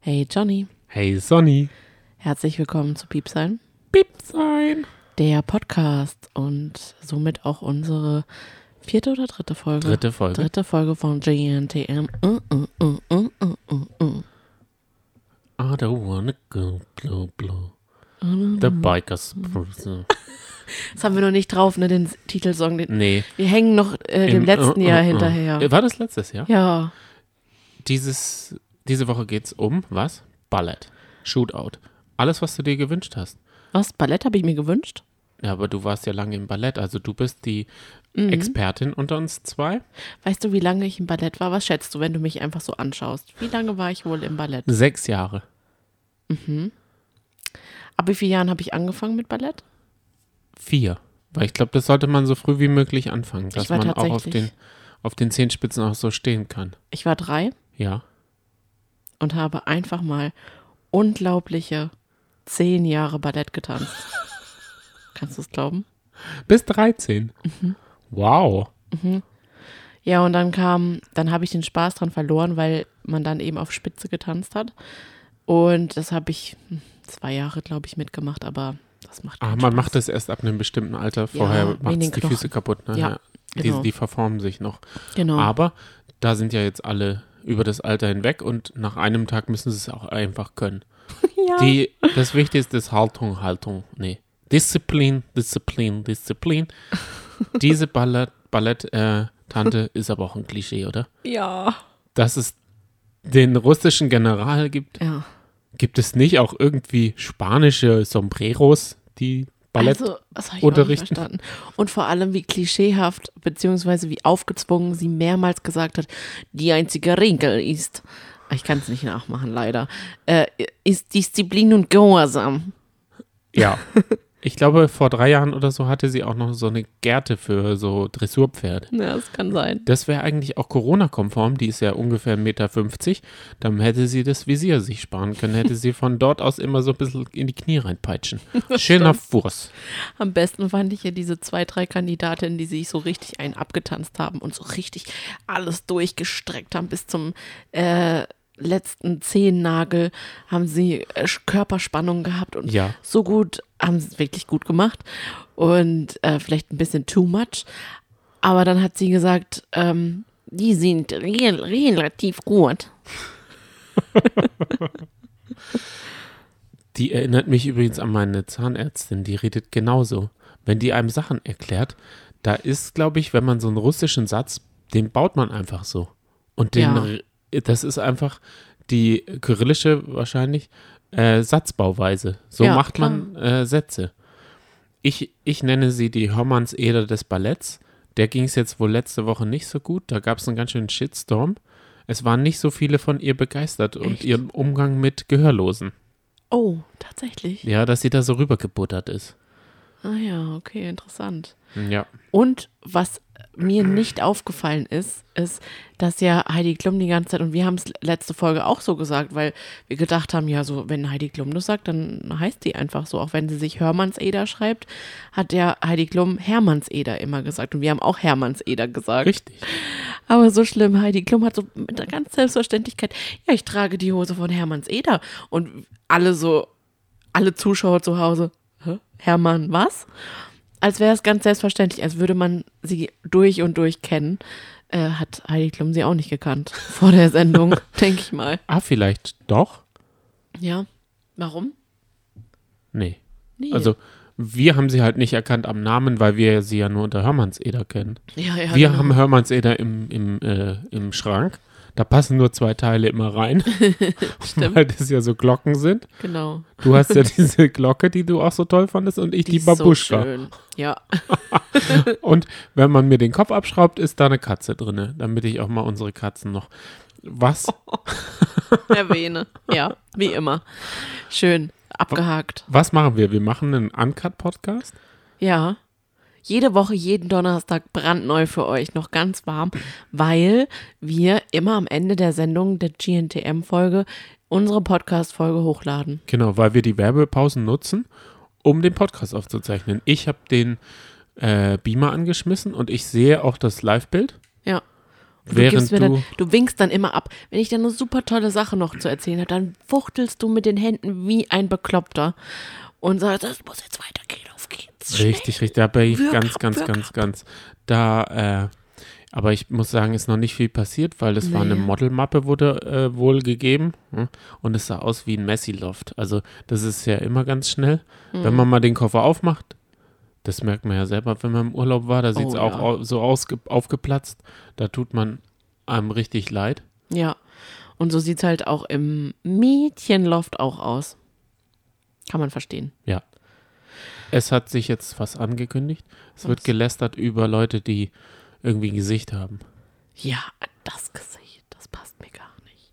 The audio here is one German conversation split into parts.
Hey Johnny, Hey Sonny. herzlich willkommen zu Piepsein, Piep sein. der Podcast und somit auch unsere vierte oder dritte Folge. Dritte Folge. Dritte Folge von GNTM. Uh, uh, uh. I don't wanna go blow blow. The bikers. Das haben wir noch nicht drauf, ne, den Titelsong. Den, Nee. wir hängen noch äh, dem Im- letzten Jahr hinterher. War das letztes Jahr? Ja, Dieses, diese Woche geht's um was? Ballett. Shootout. Alles, was du dir gewünscht hast. was? Ballett habe ich mir gewünscht? Ja, aber du warst ja lange im Ballett, also du bist die Mhm. Expertin unter uns zwei. Weißt du, wie lange ich im Ballett war? Was schätzt du, wenn du mich einfach so anschaust? Wie lange war ich wohl im Ballett? Sechs Jahre. Ab wie vielen Jahren habe ich angefangen mit Ballett? Vier. Weil ich glaube, das sollte man so früh wie möglich anfangen, dass man auch auf den, auf den Zehenspitzen auch so stehen kann. Ich war drei Ja. Und habe einfach mal unglaubliche zehn Jahre Ballett getanzt. Kannst du es glauben? Bis 13. Mhm. Wow. Ja, und dann kam, dann habe ich den Spaß dran verloren, weil man dann eben auf Spitze getanzt hat. Und das habe ich hm, zwei Jahre, glaube ich, mitgemacht, aber das macht Ah, man Spaß. macht das erst ab einem bestimmten Alter. Ja, Vorher wegen macht es die Knochen. Füße kaputt. Ne? Ja, Die, genau. die verformen sich noch. Genau. Aber da sind ja jetzt alle über das Alter hinweg und nach einem Tag müssen sie es auch einfach können. ja. Die, das Wichtigste ist Haltung, Haltung. Nee. Disziplin, Disziplin, Disziplin. Diese Ballett, Ballett äh, Tante ist aber auch ein Klischee, oder? ja. Dass es den russischen General gibt, Ja. gibt es nicht auch irgendwie spanische Sombreros, die Ballett also. Und vor allem, wie klischeehaft, beziehungsweise wie aufgezwungen sie mehrmals gesagt hat, die einzige Regel ist, ich kann es nicht nachmachen, leider, äh, ist Disziplin und Gehorsam. Ja. Ich glaube, vor drei Jahren oder so hatte sie auch noch so eine Gerte für so Dressurpferde. Ja, das kann sein. Das wäre eigentlich auch Corona-konform, die ist ja ungefähr 1,50 Meter. Dann hätte sie das Visier sich sparen können, hätte sie von dort aus immer so ein bisschen in die Knie reinpeitschen. Schöner Fuß. Am besten fand ich ja diese zwei, drei Kandidatinnen, die sich so richtig einen abgetanzt haben und so richtig alles durchgestreckt haben bis zum äh, letzten Zehennagel, haben sie äh, Körperspannung gehabt und Ja. so gut, haben sie es wirklich gut gemacht und äh, vielleicht ein bisschen too much. Aber dann hat sie gesagt, ähm, die sind rel relativ gut. Die erinnert mich übrigens an meine Zahnärztin, die redet genauso. Wenn die einem Sachen erklärt, da ist, glaube ich, wenn man so einen russischen Satz, den baut man einfach so. Und den, Ja. Das ist einfach die kyrillische wahrscheinlich äh, Satzbauweise. So Ja, macht man äh, Sätze. Ich, ich nenne sie die Hörmanns Eder des Balletts. Der ging es jetzt wohl letzte Woche nicht so gut. Da gab es einen ganz schönen Shitstorm. Es waren nicht so viele von ihr begeistert und Echt? ihrem Umgang mit Gehörlosen. Oh, tatsächlich. Ja, dass sie da so rübergebuttert ist. Ah ja, okay, interessant. Ja. Und was mir nicht aufgefallen ist, ist, dass ja Heidi Klum die ganze Zeit, und wir haben es letzte Folge auch so gesagt, weil wir gedacht haben, ja, so, wenn Heidi Klum das sagt, dann heißt die einfach so. Auch wenn sie sich Hörmannseder schreibt, hat ja Heidi Klum Hermannseder immer gesagt. Und wir haben auch Hermannseder gesagt. Richtig. Aber so schlimm, Heidi Klum hat so mit der ganz Selbstverständlichkeit, ja, ich trage die Hose von Hermannseder. Und alle so, alle Zuschauer zu Hause, Hä? Hermann, was? Als wäre es ganz selbstverständlich, als würde man sie durch und durch kennen. Äh, hat Heidi Klum sie auch nicht gekannt vor der Sendung, denke ich mal. Ah, vielleicht doch? Ja. Warum? Nee. Nee. Also, wir haben sie halt nicht erkannt am Namen, weil wir sie ja nur unter Hörmannseder kennen. ja, ja, wir genau. haben Hörmannseder im, im, äh, im Schrank. Da passen nur zwei Teile immer rein, weil das ja so Glocken sind. Genau. Du hast ja diese Glocke, die du auch so toll fandest, und ich die, so Babuschka. schön. Ja. und wenn man mir den Kopf abschraubt, ist da eine Katze drin, damit ich auch mal unsere Katzen noch. Was? Erwähne. Ja, wie immer. Schön. Abgehakt. Was machen wir? Wir machen einen Uncut-Podcast? Ja. Jede Woche, jeden Donnerstag brandneu für euch, noch ganz warm, weil wir immer am Ende der Sendung der GNTM-Folge unsere Podcast-Folge hochladen. Genau, weil wir die Werbepausen nutzen, um den Podcast aufzuzeichnen. Ich habe den äh, Beamer angeschmissen und ich sehe auch das Live-Bild. Ja. Du, Während mir dann, du- du winkst dann immer ab. Wenn ich dann eine super tolle Sache noch zu erzählen habe, dann wuchtelst du mit den Händen wie ein Bekloppter und sagst, das muss jetzt weitergehen, auf geht's. Richtig, richtig. Da bin ich Wirk ganz, ab, ganz, ganz, ab. ganz. Da, äh, aber ich muss sagen, ist noch nicht viel passiert, weil es war eine Nee. Modelmappe, wurde äh, wohl gegeben. hm, Und es sah aus wie ein Messi-Loft. Also, das ist ja immer ganz schnell. Hm. Wenn man mal den Koffer aufmacht, das merkt man ja selber, wenn man im Urlaub war, da sieht es Oh, auch ja. so ausge aufgeplatzt. Da tut man einem richtig leid. Ja. Und so sieht es halt auch im Mädchenloft auch aus. Kann man verstehen. Ja. Es hat sich jetzt was angekündigt. Es wird Was? gelästert über Leute, die irgendwie ein Gesicht haben. Ja, das Gesicht, das passt mir gar nicht.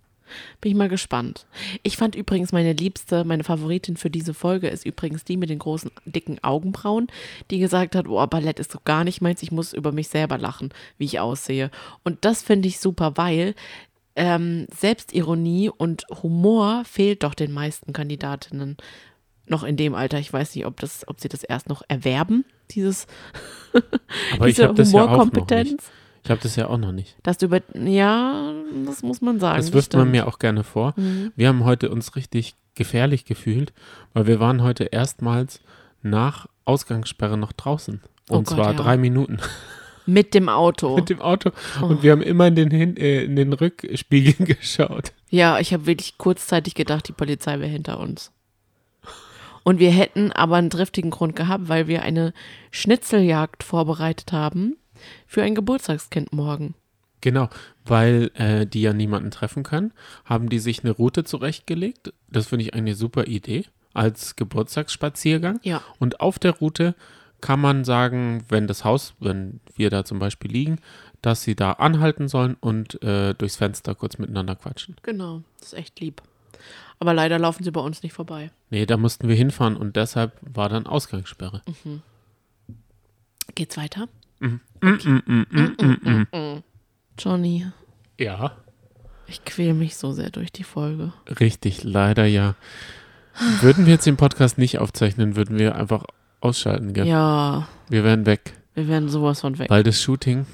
Bin ich mal gespannt. Ich fand übrigens meine liebste, meine Favoritin für diese Folge ist übrigens die mit den großen, dicken Augenbrauen, die gesagt hat, oh, Ballett ist so gar nicht meins, ich muss über mich selber lachen, wie ich aussehe. Und das finde ich super, weil ähm, Selbstironie und Humor fehlt doch den meisten Kandidatinnen noch in dem Alter. Ich weiß nicht, ob, das, ob sie das erst noch erwerben, dieses, Aber diese habe das ja auch noch nicht. Humorkompetenz. Ich habe das ja auch noch nicht. Dass du über. Ja, das muss man sagen. Das wirft man mir auch gerne vor. Mhm. Wir haben heute uns richtig gefährlich gefühlt, weil wir waren heute erstmals nach Ausgangssperre noch draußen. Oh Und Gott, zwar ja. drei Minuten Mit dem Auto. mit dem Auto. Oh. Und wir haben immer in den, Hin äh, in den Rückspiegel geschaut. Ja, ich habe wirklich kurzzeitig gedacht, die Polizei wäre hinter uns. Und wir hätten aber einen triftigen Grund gehabt, weil wir eine Schnitzeljagd vorbereitet haben für ein Geburtstagskind morgen. Genau, weil äh, die ja niemanden treffen können, haben die sich eine Route zurechtgelegt. Das finde ich eine super Idee als Geburtstagsspaziergang. Ja. Und auf der Route kann man sagen, wenn das Haus, wenn wir da zum Beispiel liegen, dass sie da anhalten sollen und äh, durchs Fenster kurz miteinander quatschen. Genau, das ist echt lieb. Aber leider laufen sie bei uns nicht vorbei. Nee, da mussten wir hinfahren und deshalb war dann Ausgangssperre. Geht's weiter? Johnny, Ja, ich quäl mich so sehr durch die Folge. richtig, leider ja. Würden wir jetzt den Podcast nicht aufzeichnen, würden wir einfach ausschalten, gell? Ja, Wir wären weg. wir werden sowas von weg. Weil das Shooting,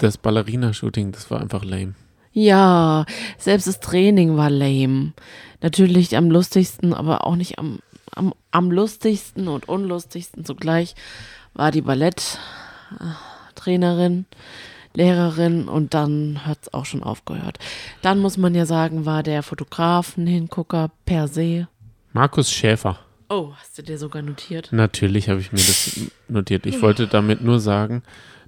das Ballerina-Shooting, das war einfach lame. Ja, selbst das Training war lame. Natürlich am lustigsten, aber auch nicht am, am, am lustigsten und unlustigsten zugleich war die Balletttrainerin, Lehrerin und dann hat es auch schon aufgehört. Dann muss man ja sagen, war der Fotograf ein Hingucker per se. Markus Schäfer. Oh, hast du dir sogar notiert? Natürlich habe ich mir das notiert. Ich wollte damit nur sagen,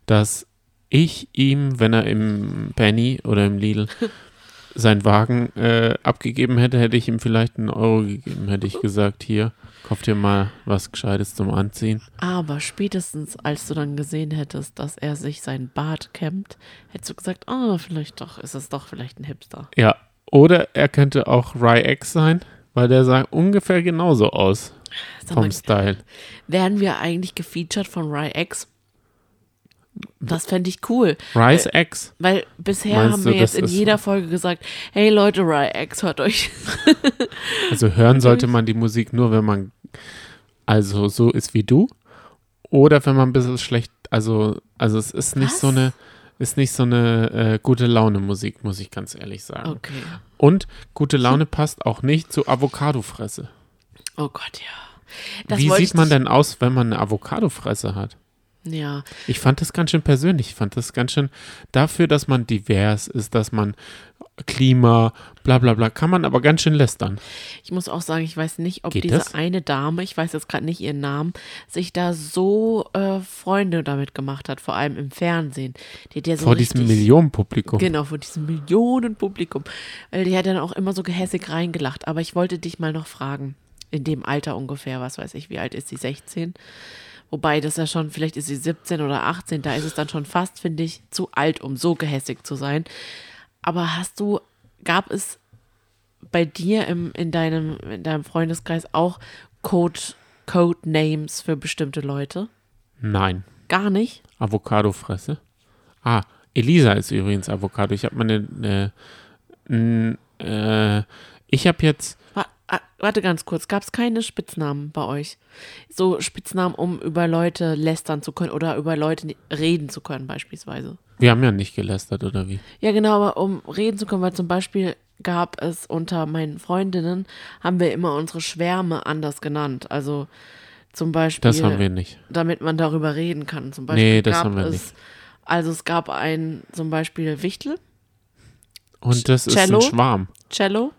dass ich ihm, wenn er im Penny oder im Lidl seinen Wagen äh, abgegeben hätte, hätte ich ihm vielleicht einen Euro gegeben. Hätte ich gesagt, hier, kauf dir mal was Gescheites zum Anziehen. Aber spätestens, als du dann gesehen hättest, dass er sich sein Bart kämmt, hättest du gesagt, ah, vielleicht doch, ist es doch vielleicht ein Hipster. Ja, oder er könnte auch Ry-X sein, weil der sah ungefähr genauso aus Sag mal, vom Style. werden wir eigentlich gefeatured von RyX? Das fände ich cool. Rise X. Weil bisher Meinst haben du, wir jetzt das in jeder Folge gesagt, hey Leute, RyX, hört euch. Also hören sollte man die Musik nur, wenn man also so ist wie du oder wenn man ein bisschen schlecht, also also es ist nicht Was? so eine ist nicht so eine äh, gute Laune Musik, muss ich ganz ehrlich sagen. Okay. Und gute Laune passt auch nicht zu Avocadofresse. Oh Gott, ja. Das Wie sieht man denn aus, wenn man eine Avocadofresse hat? Ja, Ich fand das ganz schön persönlich. Ich fand das ganz schön dafür, dass man divers ist, dass man Klima, bla bla bla, kann man aber ganz schön lästern. ich muss auch sagen, ich weiß nicht, ob Geht diese das? eine Dame, ich weiß jetzt gerade nicht ihren Namen, sich da so äh, Freunde damit gemacht hat, vor allem im Fernsehen. Die ja so Vor richtig, diesem Millionenpublikum. Genau, vor diesem Millionenpublikum. Weil die hat dann auch immer so gehässig reingelacht. Aber ich wollte dich mal noch fragen, in dem Alter ungefähr, was weiß ich, wie alt ist sie? 16? Wobei das ja schon, vielleicht ist sie 17 oder 18, da ist es dann schon fast, finde ich, zu alt, um so gehässig zu sein. Aber hast du, gab es bei dir im, in, deinem, in deinem Freundeskreis auch Code, Code-Names für bestimmte Leute? Nein. Gar nicht? Avocadofresse. Ah, Elisa ist übrigens Avocado. Ich habe meine, äh, äh, ich habe jetzt, warte ganz kurz, gab es keine Spitznamen bei euch? So Spitznamen, um über Leute lästern zu können oder über Leute reden zu können beispielsweise. Wir haben ja nicht gelästert, oder wie? Ja, genau, aber um reden zu können, weil zum Beispiel gab es unter meinen Freundinnen, haben wir immer unsere Schwärme anders genannt. Also zum Beispiel, Das haben wir nicht. damit man darüber reden kann. Zum Beispiel Nee, das haben wir es, nicht. also es gab ein, zum Beispiel Wichtel, Und das ist Cello? ein Schwarm. Cello.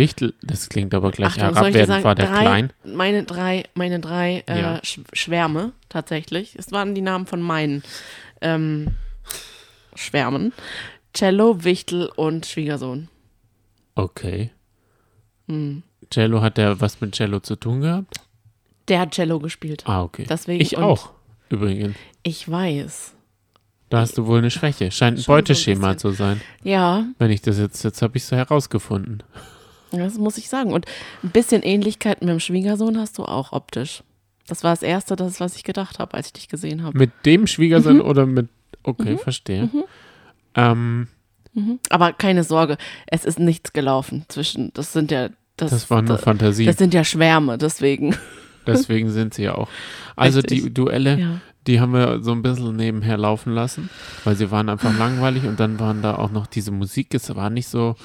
Wichtel, das klingt aber gleich Achtung, herabwertend. sagen, War der drei, klein? Meine drei, meine drei äh, Ja. Sch Schwärme tatsächlich. Es waren die Namen von meinen ähm, Schwärmen. Cello, Wichtel und Schwiegersohn. Okay. Hm. Cello, hat der was mit Cello zu tun gehabt? Der hat Cello gespielt. Ah, okay. Deswegen- ich auch, übrigens. Ich weiß. Da hast du wohl eine Schwäche. Scheint ein Schon so ein Beuteschema zu sein. Ja, Wenn ich das jetzt, jetzt habe ich es herausgefunden. Das muss ich sagen. Und ein bisschen Ähnlichkeit mit dem Schwiegersohn hast du auch optisch. Das war das Erste, das, was ich gedacht habe, als ich dich gesehen habe. Mit dem Schwiegersohn Mhm. oder mit. Okay, verstehe. Ähm, Mhm. Aber keine Sorge, es ist nichts gelaufen zwischen. Das sind ja. Das, das war nur das, Fantasie. das sind ja Schwärme, deswegen. Deswegen sind sie ja auch. Also die Richtig. Duelle, Ja. die haben wir so ein bisschen nebenher laufen lassen, weil sie waren einfach langweilig und dann waren da auch noch diese Musik. Es war nicht so.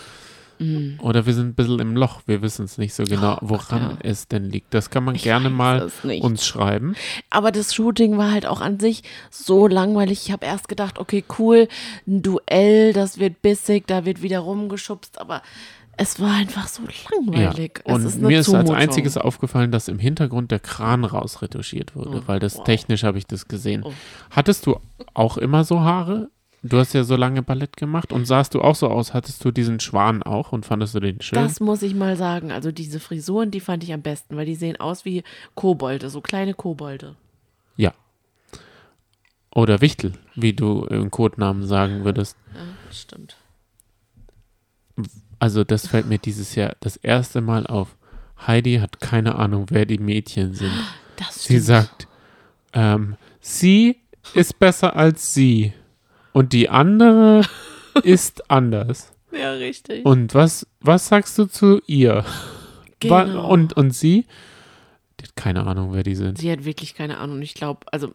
Mhm. Oder wir sind ein bisschen im Loch. Wir wissen es nicht so genau, woran ja. es denn liegt. Das kann man Ich gerne mal uns schreiben. Aber das Shooting war halt auch an sich so langweilig. Ich habe erst gedacht, okay, cool, ein Duell, das wird bissig, da wird wieder rumgeschubst, aber es war einfach so langweilig. Es Und ist mir ist als Zumutung. einziges aufgefallen, dass im Hintergrund der Kran rausretuschiert wurde, Oh, weil das wow. technisch habe ich das gesehen. Oh. Hattest du auch immer so Haare? Du hast ja so lange Ballett gemacht und sahst du auch so aus? Hattest du diesen Schwan auch und fandest du den schön? Das muss ich mal sagen. Also diese Frisuren, die fand ich am besten, weil die sehen aus wie Kobolde, so kleine Kobolde. ja. Oder Wichtel, wie du im Codenamen sagen würdest. Ja, stimmt. Also das fällt mir dieses Jahr das erste Mal auf. Heidi hat keine Ahnung, wer die Mädchen sind. Das Sie stimmt. sagt, ähm, sie ist besser als sie und die andere ist anders. ja, richtig. Und was, was sagst du zu ihr? Genau. Und, und sie? Die hat keine Ahnung, wer die sind. Sie hat wirklich keine Ahnung. Ich glaube, also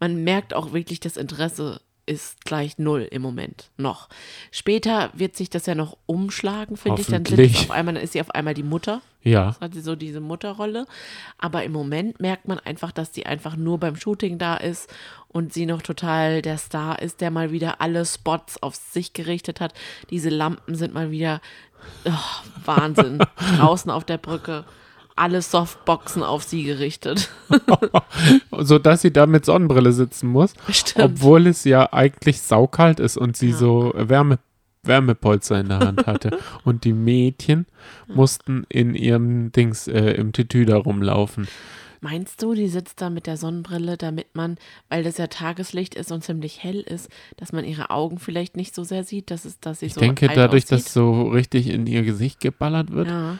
man merkt auch wirklich, das Interesse ist gleich null im Moment noch. Später wird sich das ja noch umschlagen, finde ich. Dann, sind auf einmal, dann ist sie auf einmal die Mutter. Ja, hat sie so diese Mutterrolle. Aber im Moment merkt man einfach, dass sie einfach nur beim Shooting da ist und sie noch total der Star ist, der mal wieder alle Spots auf sich gerichtet hat. Diese Lampen sind mal wieder oh, Wahnsinn. Draußen auf der Brücke. Alle Softboxen auf sie gerichtet. so dass sie da mit Sonnenbrille sitzen muss, Stimmt. obwohl es ja eigentlich saukalt ist und sie Ja. so Wärme, Wärmepolster in der Hand hatte. und die Mädchen mussten in ihrem Dings, äh, im Tütü da rumlaufen. Meinst du, die sitzt da mit der Sonnenbrille, damit man, weil das ja Tageslicht ist und ziemlich hell ist, dass man ihre Augen vielleicht nicht so sehr sieht, dass, es, dass sie Ich so denke, alt dadurch, aussieht? dass so richtig in ihr Gesicht geballert wird, Ja.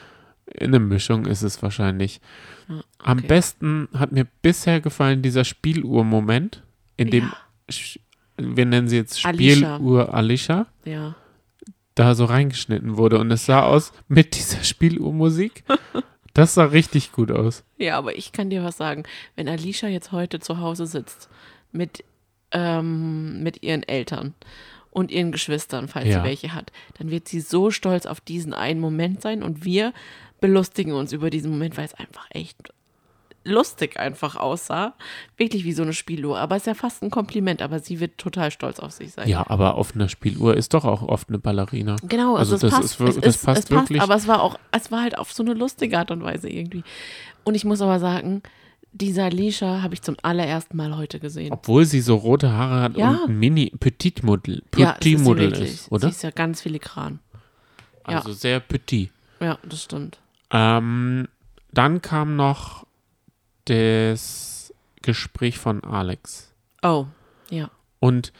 in der Mischung ist es wahrscheinlich. ja, Am okay. besten hat mir bisher gefallen dieser Spieluhr-Moment, in dem, Ja. Wir nennen sie jetzt Alicia. Spieluhr Alicia, Ja. Da so reingeschnitten wurde. Und es sah aus mit dieser Spieluhrmusik. Das sah richtig gut aus. Ja, aber ich kann dir was sagen. Wenn Alicia jetzt heute zu Hause sitzt mit, ähm, mit ihren Eltern und ihren Geschwistern, falls Ja. sie welche hat, dann wird sie so stolz auf diesen einen Moment sein und wir belustigen uns über diesen Moment, weil es einfach echt lustig einfach aussah. Wirklich wie so eine Spieluhr. Aber es ist ja fast ein Kompliment, aber sie wird total stolz auf sich sein. Ja, aber auf einer Spieluhr ist doch auch oft eine Ballerina. Genau, also, Also das passt, ist das ist, passt es passt, wirklich. aber es war auch, es war halt auf so eine lustige Art und Weise irgendwie. Und ich muss aber sagen, diese Alicia habe ich zum allerersten Mal heute gesehen. Obwohl sie so rote Haare hat Ja. und ein Mini Petit Model, ja, Petit ist sie Model wirklich. ist, oder? Sie ist ja ganz filigran. ja. Also sehr petit. Ja, das stimmt. Ähm, dann kam noch das Gespräch von Alex. Oh, ja, Und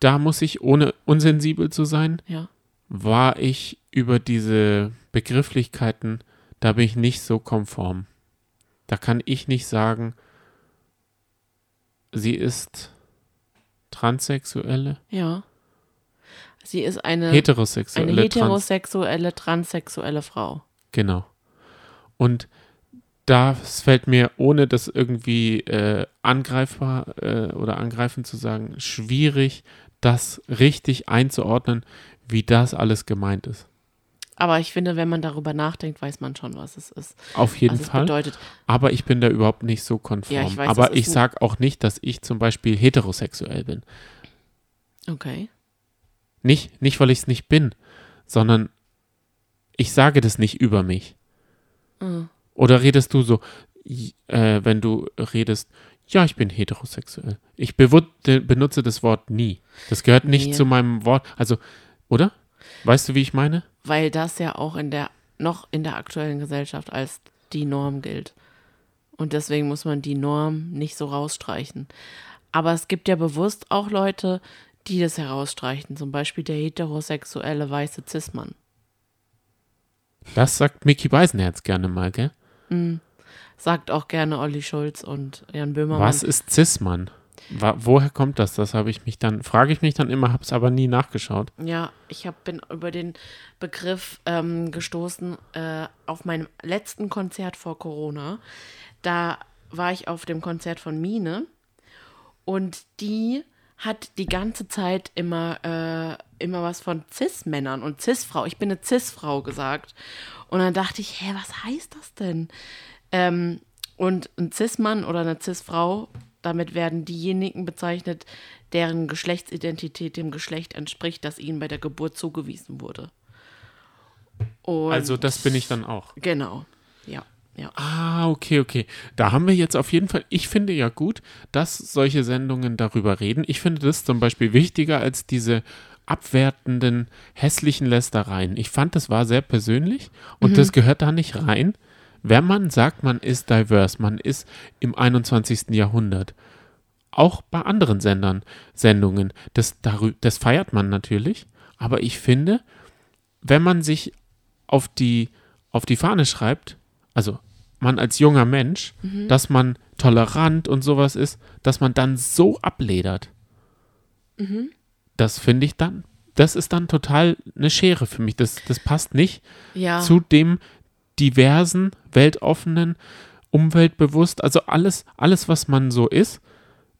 da muss ich, ohne unsensibel zu sein, ja. war ich über diese Begrifflichkeiten, da bin ich nicht so konform. Da kann ich nicht sagen, sie ist Transsexuelle, Ja. Sie ist eine, heterosexuelle, eine Trans heterosexuelle, transsexuelle Frau. genau. Und das fällt mir, ohne das irgendwie äh, angreifbar äh, oder angreifend zu sagen, schwierig, das richtig einzuordnen, wie das alles gemeint ist. Aber ich finde, wenn man darüber nachdenkt, weiß man schon, was es ist. Auf jeden Fall. bedeutet. Aber ich bin da überhaupt nicht so konform. Ja, ich weiß, Aber ich sage auch nicht, dass ich zum Beispiel heterosexuell bin. Okay. Nicht, nicht weil ich es nicht bin, sondern ich sage das nicht über mich. Mhm. Oder redest du so, äh, wenn du redest, ja, ich bin heterosexuell. Ich benutze das Wort nie. Das gehört nicht Nee. zu meinem Wort. Also, oder? Weißt du, wie ich meine? Weil das ja auch in der, noch in der aktuellen Gesellschaft als die Norm gilt. Und deswegen muss man die Norm nicht so rausstreichen. Aber es gibt ja bewusst auch Leute, die das herausstreichen. Zum Beispiel der heterosexuelle weiße Cis-Mann. Das sagt Mickey Beisenherz gerne mal, gell? Sagt auch gerne Olli Schulz und Jan Böhmermann. Was ist Cis-Mann? Wa- Woher kommt das? Das habe ich mich dann, frage ich mich dann immer, habe es aber nie nachgeschaut. Ja, ich hab, bin über den Begriff ähm, gestoßen äh, auf meinem letzten Konzert vor Corona. Da war ich auf dem Konzert von Mine und die hat die ganze Zeit immer, äh, immer was von Cis-Männern und Cis-Frau. Ich bin eine Cis-Frau gesagt. Und dann dachte ich, hä, was heißt das denn? Ähm, und ein Cis-Mann oder eine Cis-Frau, damit werden diejenigen bezeichnet, deren Geschlechtsidentität dem Geschlecht entspricht, das ihnen bei der Geburt zugewiesen wurde. Und Also, das bin ich dann auch. Genau, ja, ja. Ah, okay, okay. Da haben wir jetzt auf jeden Fall, ich finde ja gut, dass solche Sendungen darüber reden. Ich finde das zum Beispiel wichtiger als diese abwertenden, hässlichen Lästereien. Ich fand, das war sehr persönlich und das gehört da nicht rein. Wenn man sagt, man ist diverse, man ist im 21. Jahrhundert, auch bei anderen Sendern, Sendungen, das, das feiert man natürlich, aber ich finde, wenn man sich auf die, auf die Fahne schreibt, also man als junger Mensch, dass man tolerant und sowas ist, dass man dann so abledert. Das finde ich dann, das ist dann total eine Schere für mich. Das, das passt nicht Ja, zu dem diversen, weltoffenen, umweltbewusst, also alles, alles, was man so ist,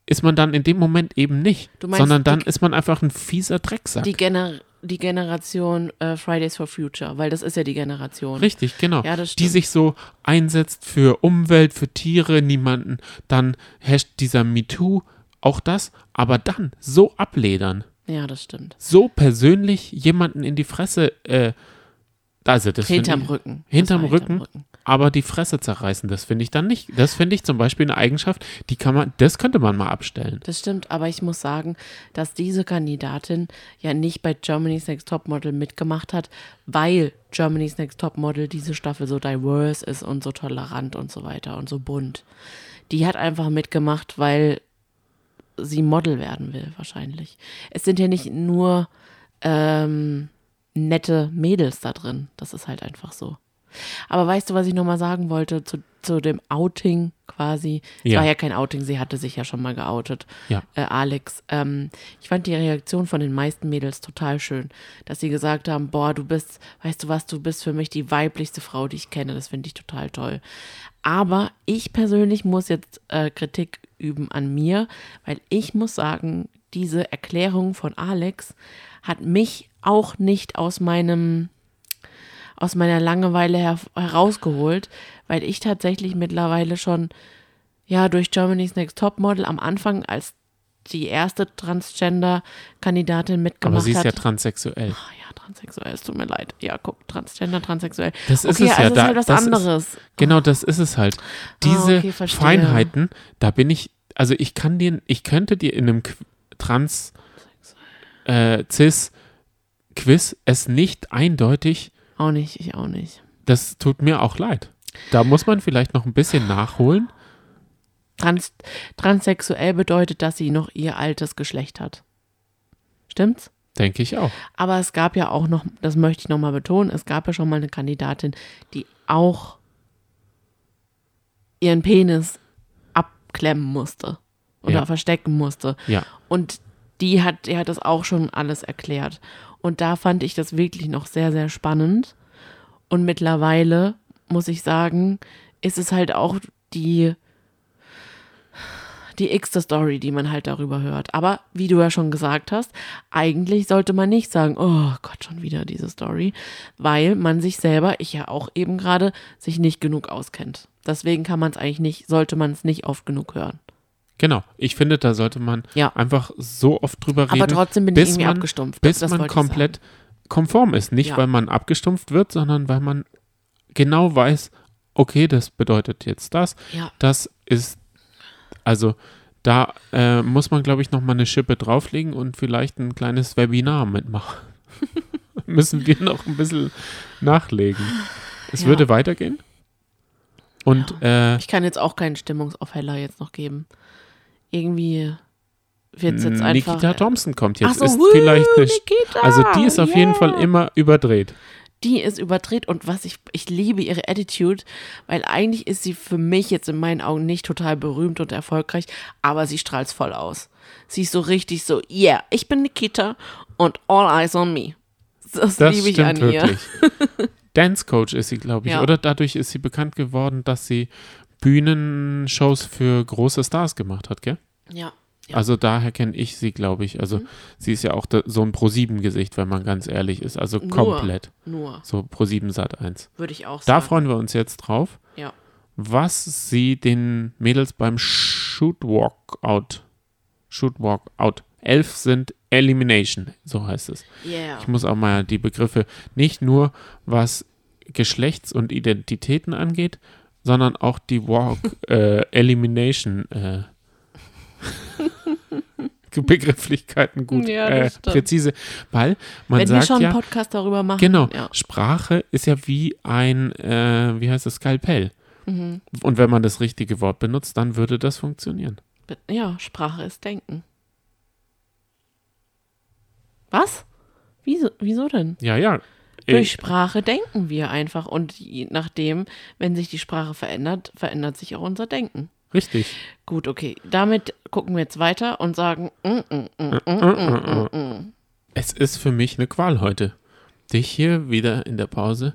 ist man dann in dem Moment eben nicht, Du meinst, sondern dann die- ist man einfach ein fieser Drecksack. die, Gener die Generation äh, Fridays for Future, weil das ist ja die Generation. Richtig, genau. Ja, die sich so einsetzt für Umwelt, für Tiere, niemanden, dann herrscht dieser MeToo, auch das, aber dann so abledern, Ja, das stimmt. so persönlich jemanden in die Fresse, äh, also das Hinterm ich, Rücken. Hinterm war Rücken, aber die Fresse zerreißen, das finde ich dann nicht. Das finde ich zum Beispiel eine Eigenschaft, die kann man, das könnte man mal abstellen. Das stimmt, aber ich muss sagen, dass diese Kandidatin ja nicht bei Germany's Next Topmodel mitgemacht hat, weil Germany's Next Topmodel diese Staffel so diverse ist und so tolerant und so weiter und so bunt. Die hat einfach mitgemacht, weil sie Model werden will, wahrscheinlich. Es sind ja nicht nur ähm, nette Mädels da drin. Das ist halt einfach so. Aber weißt du, was ich nochmal sagen wollte zu, zu dem Outing quasi? Es Ja. war ja kein Outing, sie hatte sich ja schon mal geoutet. Ja. Äh, Alex. Ähm, ich fand die Reaktion von den meisten Mädels total schön, dass sie gesagt haben, boah, du bist, weißt du was, du bist für mich die weiblichste Frau, die ich kenne. Das finde ich total toll. Aber ich persönlich muss jetzt äh, Kritik üben an mir, weil ich muss sagen, diese Erklärung von Alex hat mich auch nicht aus meinem aus meiner Langeweile her herausgeholt, weil ich tatsächlich mittlerweile schon ja durch Germany's Next Topmodel am Anfang als die erste Transgender-Kandidatin mitgemacht Aber sie ist hat. ja transsexuell. Ah ja, transsexuell, es tut mir leid. Ja, guck, Transgender, transsexuell. Das ist okay, es ja, also da- ist halt was das ist- anderes. Genau, das ist es halt. Diese Ah, okay. Feinheiten, da bin ich, also ich kann dir, ich könnte dir in einem Trans äh, Cis Quiz es nicht eindeutig, Auch nicht, ich auch nicht. das tut mir auch leid. Da muss man vielleicht noch ein bisschen nachholen. Trans transsexuell bedeutet, dass sie noch ihr altes Geschlecht hat. Stimmt's? Denke ich auch. Aber es gab ja auch noch, das möchte ich nochmal betonen, es gab ja schon mal eine Kandidatin, die auch ihren Penis abklemmen musste oder Ja. verstecken musste. Ja. Und die hat, die hat das auch schon alles erklärt. Und da fand ich das wirklich noch sehr, sehr spannend. Und mittlerweile muss ich sagen, ist es halt auch die, die x-te Story, die man halt darüber hört. Aber wie du ja schon gesagt hast, eigentlich sollte man nicht sagen, oh Gott, schon wieder diese Story, weil man sich selber, ich ja auch eben gerade, sich nicht genug auskennt. Deswegen kann man es eigentlich nicht, sollte man es nicht oft genug hören. Genau. Ich finde, da sollte man Ja. einfach so oft drüber reden, Aber trotzdem bin ich bis irgendwie man, abgestumpft. bis Das man ich komplett konform ist. Nicht, Ja. weil man abgestumpft wird, sondern weil man genau weiß, okay, das bedeutet jetzt das. Ja. Das ist, also da äh, muss man, glaube ich, noch mal eine Schippe drauflegen und vielleicht ein kleines Webinar mitmachen. Müssen wir noch ein bisschen nachlegen. Es Ja. würde weitergehen. Und äh, Ich kann jetzt auch keinen Stimmungsaufheller jetzt noch geben. Irgendwie wird es jetzt einfach. Nikita Thompson kommt jetzt. So, ist wuh, vielleicht eine, Nikita, also die ist auf jeden yeah. Fall immer überdreht. Die ist überdreht und was ich, ich liebe ihre Attitude, weil eigentlich ist sie für mich jetzt in meinen Augen nicht total berühmt und erfolgreich, aber sie strahlt voll aus. Sie ist so richtig so, yeah, ich bin Nikita und all eyes on me. Das, Das liebe ich an ihr. wirklich. Dance Coach ist sie, glaube ich. Ja. Oder dadurch ist sie bekannt geworden, dass sie Bühnenshows für große Stars gemacht hat, gell? Ja. Ja. Also daher kenne ich sie, glaube ich. Also Mhm. sie ist ja auch da, so ein Pro-7-Gesicht, wenn man ganz ehrlich ist. Also Nur. komplett. Nur, So Pro-7 Sat 1. würde ich auch Da sagen. freuen wir uns jetzt drauf, Ja. was sie den Mädels beim Shoot Walk Out, Shoot Walk Out, elf sind Elimination, so heißt es. Yeah. Ich muss auch mal die Begriffe nicht nur was Geschlechts- und Identitäten angeht, sondern auch die Walk äh, Elimination äh, Begrifflichkeiten gut Ja, äh, das präzise, weil man Wenn wir sagt schon ja, einen Podcast darüber machen. genau, Ja. Sprache ist ja wie ein, äh, wie heißt es, Skalpell. Mhm. Und wenn man das richtige Wort benutzt, dann würde das funktionieren. ja, Sprache ist Denken. Was? Wieso, wieso denn? Ja, ja. Durch Sprache denken wir einfach und je nachdem, wenn sich die Sprache verändert, verändert sich auch unser Denken. richtig. Gut, okay. Damit gucken wir jetzt weiter und sagen, mm, mm, mm. Es ist für mich eine Qual heute, dich hier wieder in der Pause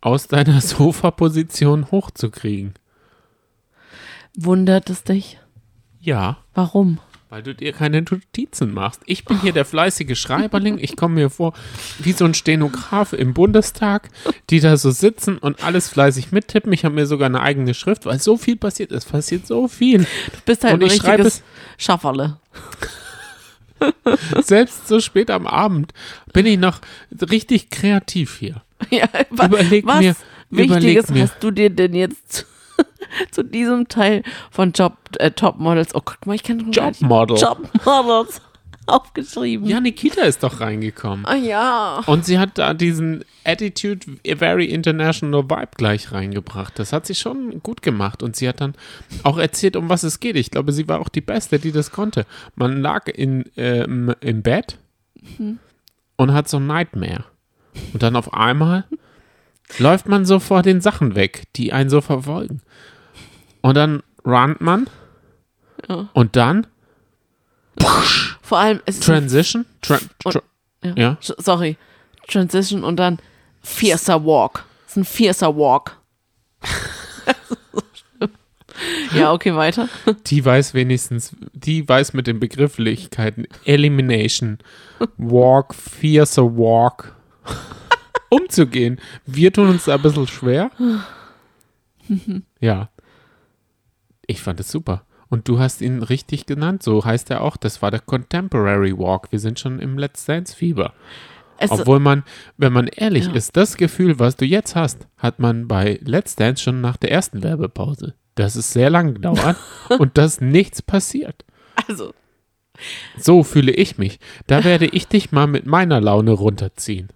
aus deiner Sofaposition hochzukriegen. wundert es dich? Ja, Warum? Weil du dir keine Notizen machst. Ich bin hier der fleißige Schreiberling. Ich komme mir vor wie so ein Stenograf im Bundestag, die da so sitzen und alles fleißig mittippen. Ich habe mir sogar eine eigene Schrift, weil so viel passiert. Es passiert so viel. Du bist halt Und ein ich richtiges Schafferle. Selbst so spät am Abend bin ich noch richtig kreativ hier. Ja, Überleg was mir, überleg Wichtiges mir. hast du dir denn jetzt zu, diesem Teil von Job, äh, Topmodels, oh guck mal, ich kann Jobmodel. Jobmodels aufgeschrieben. Ja, Nikita ist doch reingekommen. Ah ja. Und sie hat da diesen Attitude Very International Vibe gleich reingebracht. Das hat sie schon gut gemacht. Und sie hat dann auch erzählt, um was es geht. Ich glaube, sie war auch die Beste, die das konnte. Man lag in, ähm, im Bett und hat so ein Nightmare. Und dann auf einmal läuft man so vor den Sachen weg, die einen so verfolgen. Und dann runnt man. Ja. Und dann Vor allem, es Transition. Tra Und- tra ja. ja. Sch- Sorry. Transition und dann fiercer Walk. Das ist ein fiercer Walk. Ja, okay, weiter. Die weiß wenigstens, die weiß mit den Begrifflichkeiten Elimination, Walk, Fiercer Walk umzugehen. Wir tun uns da ein bisschen schwer. Ja. Ich fand es super. Und du hast ihn richtig genannt, so heißt er auch. Das war der Contemporary Walk. Wir sind schon im Let's Dance Fieber. Es, Obwohl man, wenn man ehrlich Ja. ist, das Gefühl, was du jetzt hast, hat man bei Let's Dance schon nach der ersten Werbepause. Das ist sehr lang gedauert und dass nichts passiert. also, So fühle ich mich. Da werde ich dich mal mit meiner Laune runterziehen.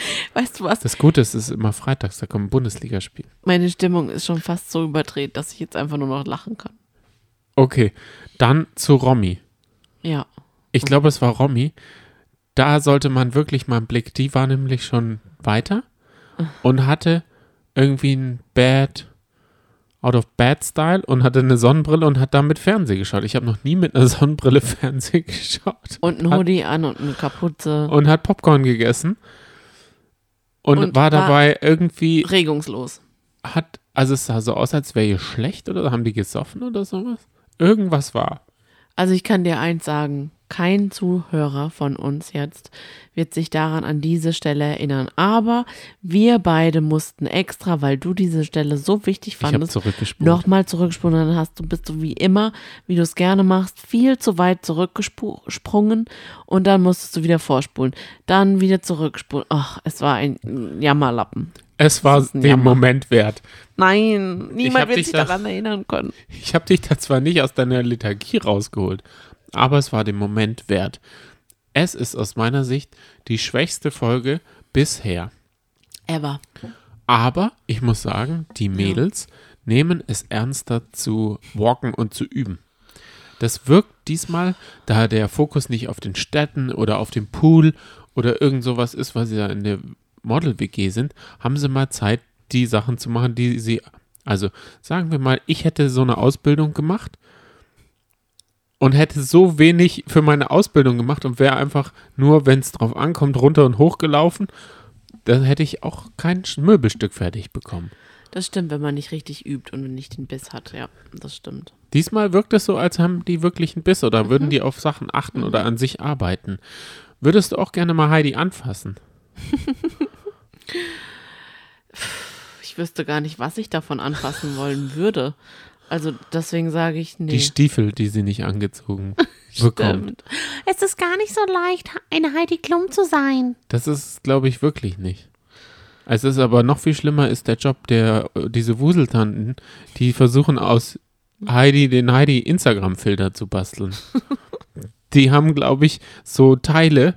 weißt du was? Das Gute ist, es ist immer freitags, da kommt ein Bundesligaspiel. Meine Stimmung ist schon fast so überdreht, dass ich jetzt einfach nur noch lachen kann. Okay, dann zu Romy. Ja. Ich glaube, es war Romy. Da sollte man wirklich mal einen Blick. Die war nämlich schon weiter und hatte irgendwie ein Bad, out of bad Style und hatte eine Sonnenbrille und hat damit Fernsehen geschaut. Ich habe noch nie mit einer Sonnenbrille Fernsehen geschaut. Und ein Hoodie an und eine Kapuze. und hat Popcorn gegessen. Und, Und war war- dabei irgendwie, Regungslos. hat, also es sah so aus, als wäre ihr schlecht oder haben die gesoffen oder sowas? Irgendwas war. Also ich kann dir eins sagen, kein Zuhörer von uns jetzt wird sich daran an diese Stelle erinnern. Aber wir beide mussten extra, weil du diese Stelle so wichtig fandest, nochmal zurückspulen. Dann hast du, bist du wie immer, wie du es gerne machst, viel zu weit zurückgesprungen und dann musstest du wieder vorspulen. Dann wieder zurückspulen. Ach, es war ein Jammerlappen. Es war den Jammer. Moment wert. Nein, niemand wird sich da- daran erinnern können. Ich habe dich da zwar nicht aus deiner Lethargie rausgeholt, aber es war den Moment wert. Es ist aus meiner Sicht die schwächste Folge bisher. Ever. Aber ich muss sagen, die Mädels nehmen es ernster zu walken und zu üben. Das wirkt diesmal, da der Fokus nicht auf den Städten oder auf dem Pool oder irgend sowas ist, weil sie da in der Model-WG sind, haben sie mal Zeit, die Sachen zu machen, die sie, also sagen wir mal, ich hätte so eine Ausbildung gemacht und hätte so wenig für meine Ausbildung gemacht und wäre einfach nur, wenn es drauf ankommt, runter und hoch gelaufen, dann hätte ich auch kein Möbelstück fertig bekommen. Das stimmt, wenn man nicht richtig übt und nicht den Biss hat. Ja, das stimmt. Diesmal wirkt es so, als haben die wirklich einen Biss oder würden die auf Sachen achten oder an sich arbeiten. Würdest du auch gerne mal Heidi anfassen? Ich wüsste gar nicht, was ich davon anfassen wollen würde. Also deswegen sage ich nee. Die Stiefel, die sie nicht angezogen bekommt. Es ist gar nicht so leicht, eine Heidi Klum zu sein. Das ist, glaube ich, wirklich nicht. Es ist aber noch viel schlimmer, ist der Job der, diese Wuseltanten, die versuchen aus Heidi den Heidi Instagram-Filter zu basteln. die haben, glaube ich, so Teile,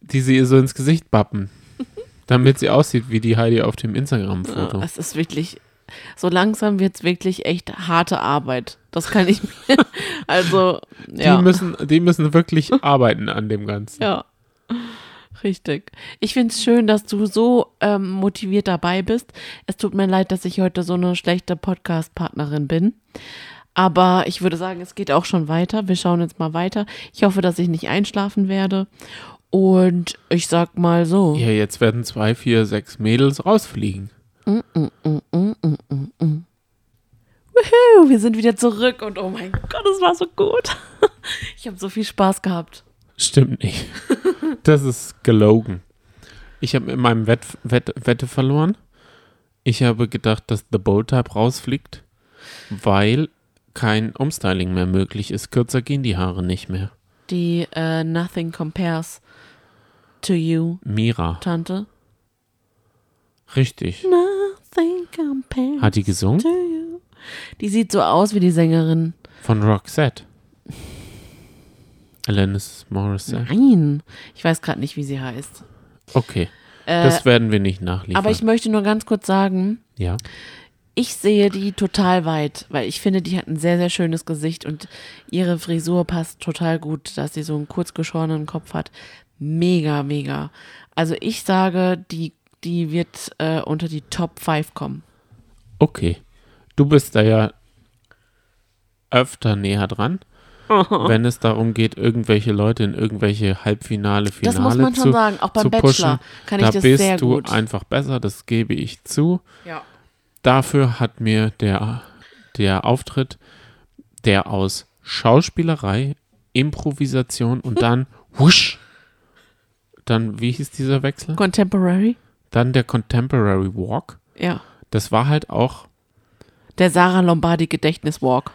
die sie ihr so ins Gesicht bappen, damit sie aussieht wie die Heidi auf dem Instagram-Foto. Es ist wirklich, so langsam wird es wirklich echt harte Arbeit. Das kann ich mir, also, ja. Die, müssen, die müssen wirklich arbeiten an dem Ganzen. Ja, richtig. Ich finde es schön, dass du so ähm, motiviert dabei bist. Es tut mir leid, dass ich heute so eine schlechte Podcast-Partnerin bin. Aber ich würde sagen, es geht auch schon weiter. Wir schauen jetzt mal weiter. Ich hoffe, dass ich nicht einschlafen werde. Und ich sag mal so. Ja, jetzt werden zwei, vier, sechs Mädels rausfliegen. Wuhu, wir sind wieder zurück und oh mein Gott, es war so gut. Ich habe so viel Spaß gehabt. Stimmt nicht. Das ist gelogen. Ich habe in meinem Wett, Wett, Wette verloren. Ich habe gedacht, dass The Bold Type rausfliegt, weil kein Umstyling mehr möglich ist. Kürzer gehen die Haare nicht mehr. Die äh, Nothing Compares to You, Mira, Tante. richtig. Compares Hat die gesungen? Die sieht so aus wie die Sängerin. Von Roxette. Alanis Morissette. Nein, ich weiß gerade nicht, wie sie heißt. Okay, Äh, das werden wir nicht nachliefern. aber ich möchte nur ganz kurz sagen, ja, ich sehe die total weit, weil ich finde, die hat ein sehr, sehr schönes Gesicht und ihre Frisur passt total gut, dass sie so einen kurz geschorenen Kopf hat. Mega, mega. Also ich sage, die, die wird äh, unter die Top 5 kommen. okay. Du bist da ja öfter näher dran. wenn es darum geht, irgendwelche Leute in irgendwelche Halbfinale, Finale Das muss man zu, schon sagen. Auch beim zu Bachelor pushen, kann da ich das bist sehr du gut. einfach besser, das gebe ich zu. Ja. Dafür hat mir der, der Auftritt, der aus Schauspielerei, Improvisation und dann wusch, dann, wie hieß dieser Wechsel? Contemporary? Dann der Contemporary Walk. Ja. Das war halt auch, Der Sarah Lombardi Gedächtniswalk.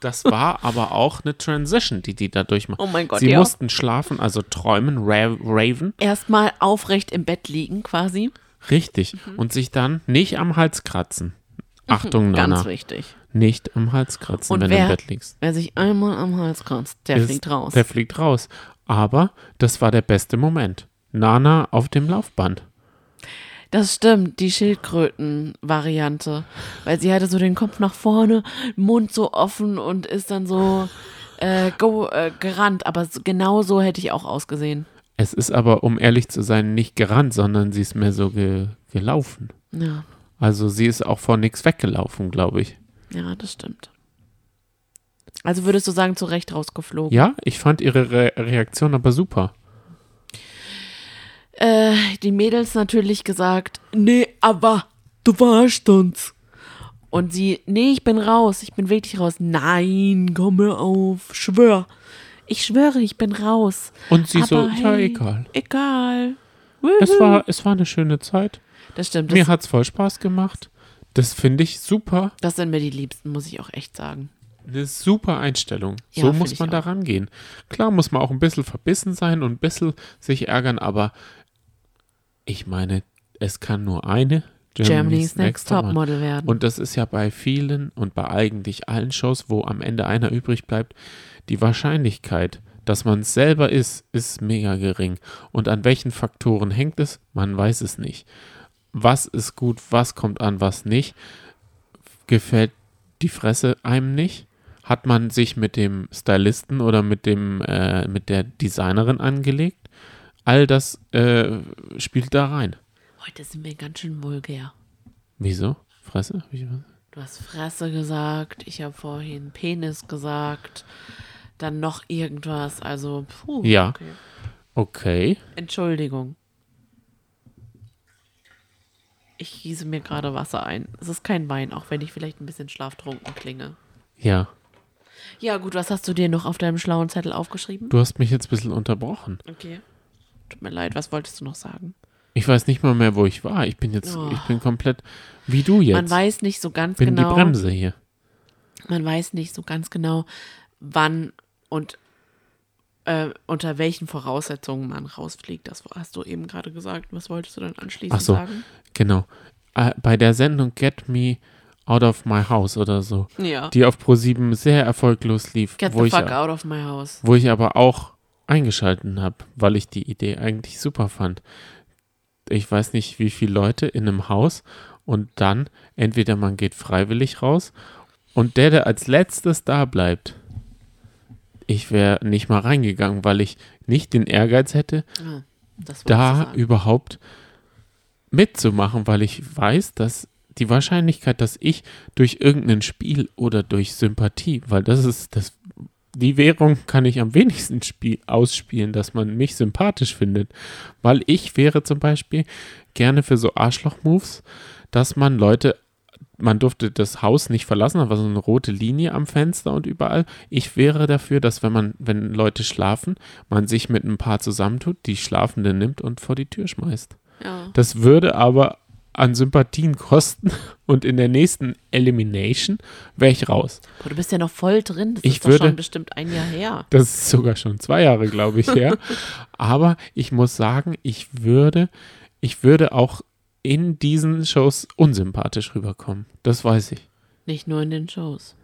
das war aber auch eine Transition, die die da durchmachen. Oh mein Gott, Sie ja. mussten schlafen, also träumen, ra raven. Erstmal aufrecht im Bett liegen quasi. Richtig. Und sich dann nicht am Hals kratzen. Achtung, Nana. Mhm. Ganz wichtig. Nicht am Hals kratzen, Und wenn du wer- im Bett liegst. Wer sich einmal am Hals kratzt, der Ist- fliegt raus. Der fliegt raus. Aber das war der beste Moment. Nana auf dem Laufband. Das stimmt, die Schildkröten-Variante. Weil sie hatte so den Kopf nach vorne, Mund so offen und ist dann so äh, go, äh, gerannt. Aber genau so hätte ich auch ausgesehen. Es ist aber, um ehrlich zu sein, nicht gerannt, sondern sie ist mehr so ge gelaufen. Ja, Also sie ist auch vor nichts weggelaufen, glaube ich. ja, das stimmt. Also würdest du sagen, zu Recht rausgeflogen? Ja, ich fand ihre Re Reaktion aber super. Äh, die Mädels natürlich gesagt, nee, aber du warst uns. Und sie, nee, ich bin raus, ich bin wirklich raus. Nein, komm mir auf, schwör. Ich schwöre, ich bin raus. Und sie so, Aber ja, hey, egal. Egal. Es war, es war eine schöne Zeit. Das stimmt. Mir Das, hat's voll Spaß gemacht. Das finde ich super. das sind mir die Liebsten, muss ich auch echt sagen. Eine super Einstellung. Ja, so muss man da rangehen. Klar muss man auch ein bisschen verbissen sein und ein bisschen sich ärgern, aber ich meine, es kann nur eine Germany's Next Top Topmodel werden. Und das ist ja bei vielen und bei eigentlich allen Shows, wo am Ende einer übrig bleibt, die Wahrscheinlichkeit, dass man es selber ist, ist mega gering. Und an welchen Faktoren hängt es? Man weiß es nicht. Was ist gut, was kommt an, was nicht? Gefällt die Fresse einem nicht? Hat man sich mit dem Stylisten oder mit dem äh, mit der Designerin angelegt? All das äh, spielt da rein. Heute sind wir ganz schön vulgär. Wieso? Fresse? Du hast Fresse gesagt, ich habe vorhin Penis gesagt, dann noch irgendwas. Also, puh. Ja. Okay. Okay. Entschuldigung. Ich gieße mir gerade Wasser ein. Es ist kein Wein, auch wenn ich vielleicht ein bisschen schlaftrunken klinge. Ja. Ja, gut, was hast du dir noch auf deinem schlauen Zettel aufgeschrieben? Du hast mich jetzt ein bisschen unterbrochen. Okay. Tut mir leid, was wolltest du noch sagen? Ich weiß nicht mal mehr, wo ich war. Ich bin jetzt, Oh. ich bin komplett wie du jetzt. Man weiß nicht so ganz bin genau. die Bremse hier. Man weiß nicht so ganz genau, wann und äh, unter welchen Voraussetzungen man rausfliegt. Das hast du eben gerade gesagt. Was wolltest du dann anschließend Ach so. sagen? Genau. Äh, bei der Sendung Get Me Out of My House oder so, Ja. die auf Pro7 sehr erfolglos lief, Get the ich, fuck out of my house. wo ich aber auch eingeschalten habe, weil ich die Idee eigentlich super fand. Ich weiß nicht, wie viele Leute in einem Haus und dann entweder man geht freiwillig raus und der, der als letztes da bleibt, ich wäre nicht mal reingegangen, weil ich nicht den Ehrgeiz hätte, Ah, wolltest du da überhaupt mitzumachen, weil ich weiß, dass die Wahrscheinlichkeit, dass ich durch irgendein Spiel oder durch Sympathie, weil das ist das, die Währung kann ich am wenigsten spiel, ausspielen, dass man mich sympathisch findet, weil ich wäre zum Beispiel gerne für so Arschloch-Moves, dass man Leute man durfte das Haus nicht verlassen, da war so eine rote Linie am Fenster und überall. Ich wäre dafür, dass wenn man, wenn Leute schlafen, man sich mit ein paar zusammentut, die Schlafende nimmt und vor die Tür schmeißt. Ja. Das würde aber an Sympathien kosten und in der nächsten Elimination wäre ich raus. Boah, du bist ja noch voll drin. Das Ich ist würde- schon bestimmt ein Jahr her. Das ist sogar schon zwei Jahre, glaube ich, her. Aber ich muss sagen, ich würde, ich würde auch in diesen Shows unsympathisch rüberkommen. Das weiß ich. Nicht nur in den Shows.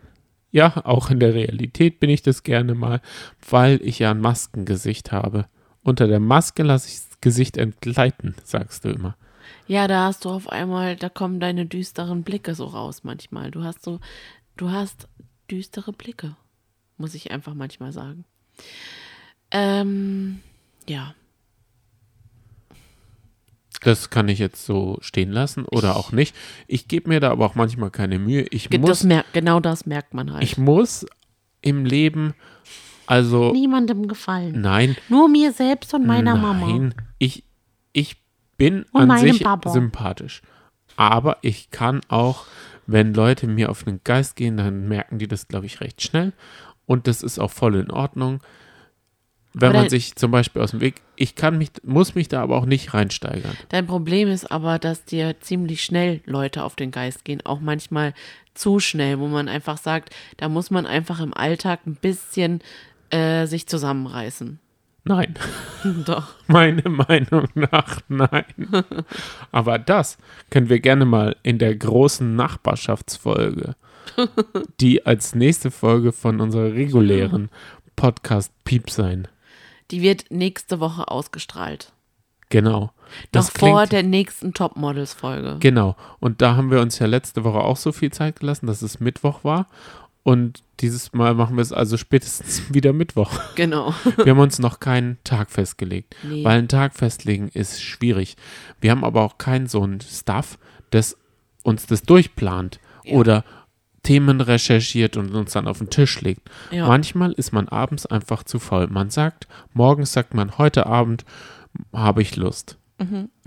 Ja, auch in der Realität bin ich das gerne mal, weil ich ja ein Maskengesicht habe. Unter der Maske lasse ich das Gesicht entgleiten, sagst du immer. Ja, da hast du auf einmal, da kommen deine düsteren Blicke so raus manchmal. Du hast so, du hast düstere Blicke, muss ich einfach manchmal sagen. Ähm, ja. Das kann ich jetzt so stehen lassen oder auch nicht. Ich gebe mir da aber auch manchmal keine Mühe. Ich Das muss, mer genau das merkt man halt. ich muss im Leben, also Niemandem gefallen. nein, Nur mir selbst und meiner nein, Mama. ich, ich bin Und an sich Papa. sympathisch. Aber ich kann auch, wenn Leute mir auf den Geist gehen, dann merken die das, glaube ich, recht schnell. Und das ist auch voll in Ordnung. Wenn Aber man sich zum Beispiel aus dem Weg, ich kann mich, muss mich da aber auch nicht reinsteigern. Dein Problem ist aber, dass dir ziemlich schnell Leute auf den Geist gehen, auch manchmal zu schnell, wo man einfach sagt, da muss man einfach im Alltag ein bisschen äh, sich zusammenreißen. Nein. Doch. Meine Meinung nach nein. Aber das können wir gerne mal in der großen Nachbarschaftsfolge, die als nächste Folge von unserer regulären Podcast Piep sein. Die wird nächste Woche ausgestrahlt. Genau. Das Noch vor der nächsten Topmodels-Folge. genau. Und da haben wir uns ja letzte Woche auch so viel Zeit gelassen, dass es Mittwoch war. Und dieses Mal machen wir es also spätestens wieder Mittwoch. Genau. Wir haben uns noch keinen Tag festgelegt. Nee. Weil einen Tag festlegen ist schwierig. Wir haben aber auch keinen so einen Stuff, das uns das durchplant Ja. oder Themen recherchiert und uns dann auf den Tisch legt. Ja. Manchmal ist man abends einfach zu faul. Man sagt, morgens sagt man, heute Abend habe ich Lust.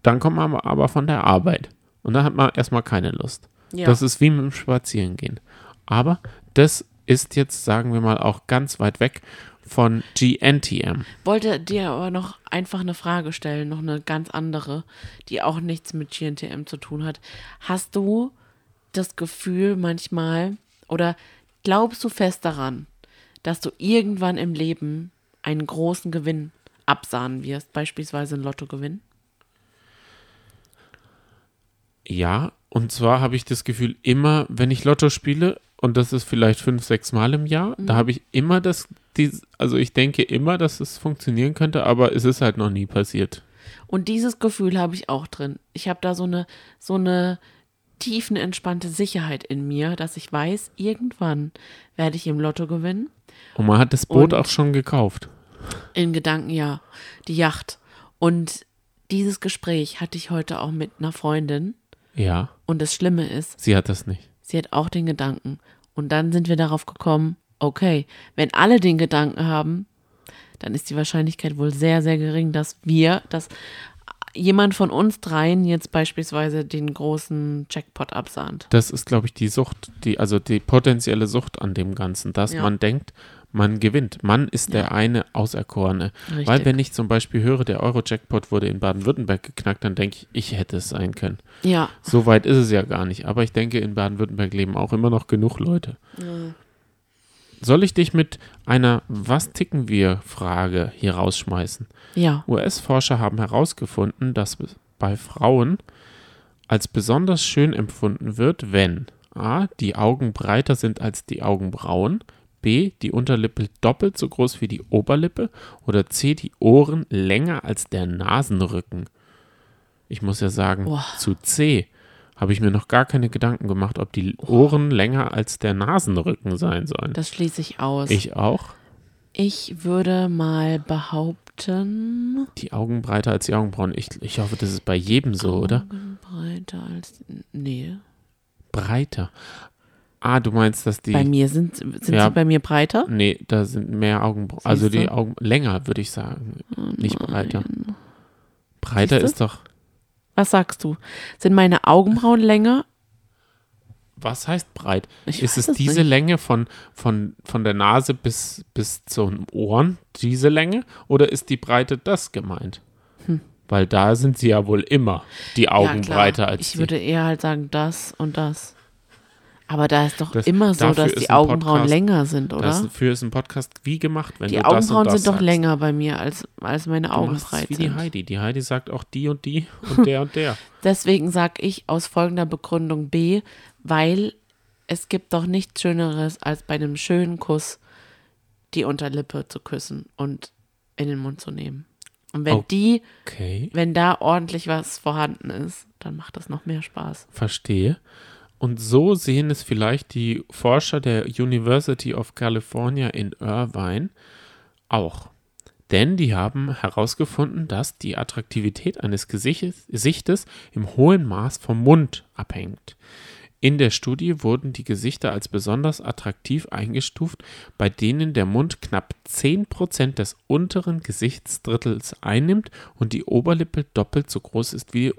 Dann kommt man aber von der Arbeit. Und dann hat man erstmal keine Lust. Ja. Das ist wie mit dem Spazierengehen. Aber das ist jetzt, sagen wir mal, auch ganz weit weg von GNTM. Wollte dir aber noch einfach eine Frage stellen, noch eine ganz andere, die auch nichts mit GNTM zu tun hat. Hast du das Gefühl manchmal oder glaubst du fest daran, dass du irgendwann im Leben einen großen Gewinn absahnen wirst, beispielsweise ein Lottogewinn? Ja, und zwar habe ich das Gefühl, immer, wenn ich Lotto spiele, und das ist vielleicht fünf, sechs Mal im Jahr, da habe ich immer das, dies- also ich denke immer, dass es funktionieren könnte, aber es ist halt noch nie passiert. Und dieses Gefühl habe ich auch drin. Ich habe da so eine, so eine tiefenentspannte Sicherheit in mir, dass ich weiß, irgendwann werde ich im Lotto gewinnen. Und man hat das Boot Und- auch schon gekauft. In Gedanken, ja, die Yacht. Und dieses Gespräch hatte ich heute auch mit einer Freundin. Ja, Und das Schlimme ist, sie hat das nicht. Sie hat auch den Gedanken. Und dann sind wir darauf gekommen, okay, wenn alle den Gedanken haben, dann ist die Wahrscheinlichkeit wohl sehr, sehr gering, dass wir, dass jemand von uns dreien jetzt beispielsweise den großen Jackpot absahnt. Das ist, glaube ich, die Sucht, die, also die potenzielle Sucht an dem Ganzen, dass Ja. man denkt, man gewinnt. Man ist der Ja. eine Auserkorene. Richtig. Weil wenn ich zum Beispiel höre, der Euro-Jackpot wurde in Baden-Württemberg geknackt, dann denke ich, ich hätte es sein können. Ja, So weit ist es ja gar nicht. Aber ich denke, in Baden-Württemberg leben auch immer noch genug Leute. Soll ich dich mit einer Was ticken wir Frage hier rausschmeißen? ja, US-Forscher haben herausgefunden, dass bei Frauen als besonders schön empfunden wird, wenn a. die Augen breiter sind als die Augenbrauen, b. die Unterlippe doppelt so groß wie die Oberlippe oder c. die Ohren länger als der Nasenrücken. Ich muss ja sagen, Boah. zu c. habe ich mir noch gar keine Gedanken gemacht, ob die Ohren länger als der Nasenrücken sein sollen. das schließe ich aus. Ich auch. Ich würde mal behaupten, Die Augen breiter als die Augenbrauen. Ich, ich hoffe, das ist bei jedem so, oder? Augen breiter als. Nee. Breiter. Ah, du meinst, dass die. Bei mir sind, sind Ja. sie bei mir breiter? Nee, da sind mehr Augenbrauen. Also die Augen länger, würde ich sagen. Nicht breiter. Breiter ist doch. Was sagst du? Sind meine Augenbrauen länger? Was heißt breit? Ich ist weiß es diese nicht. Länge von, von, von der Nase bis, bis zu den Ohren, diese Länge? Oder ist die Breite das gemeint? Weil da sind sie ja wohl immer, die Augen Hm. Ja, breiter als Ich die. würde eher halt sagen, das und das. Aber da ist doch Das- immer so, dass die Augenbrauen Podcast- länger sind, oder? Dafür ist ein Podcast wie gemacht, wenn die du das und Augenbrauen das sind doch sagst. länger bei mir, als, als meine Augen breit wie die sind. Heidi. Die Heidi sagt auch die und die und der und der. Deswegen sage ich aus folgender Begründung B, weil es gibt doch nichts Schöneres, als bei einem schönen Kuss die Unterlippe zu küssen und in den Mund zu nehmen. Und wenn Oh. die, Okay, wenn da ordentlich was vorhanden ist, dann macht das noch mehr Spaß. verstehe. Und so sehen es vielleicht die Forscher der University of California in Irvine auch. Denn die haben herausgefunden, dass die Attraktivität eines Gesichtes, im hohen Maß vom Mund abhängt. In der Studie wurden die Gesichter als besonders attraktiv eingestuft, bei denen der Mund knapp 10% des unteren Gesichtsdrittels einnimmt und die Oberlippe doppelt so groß ist wie äh,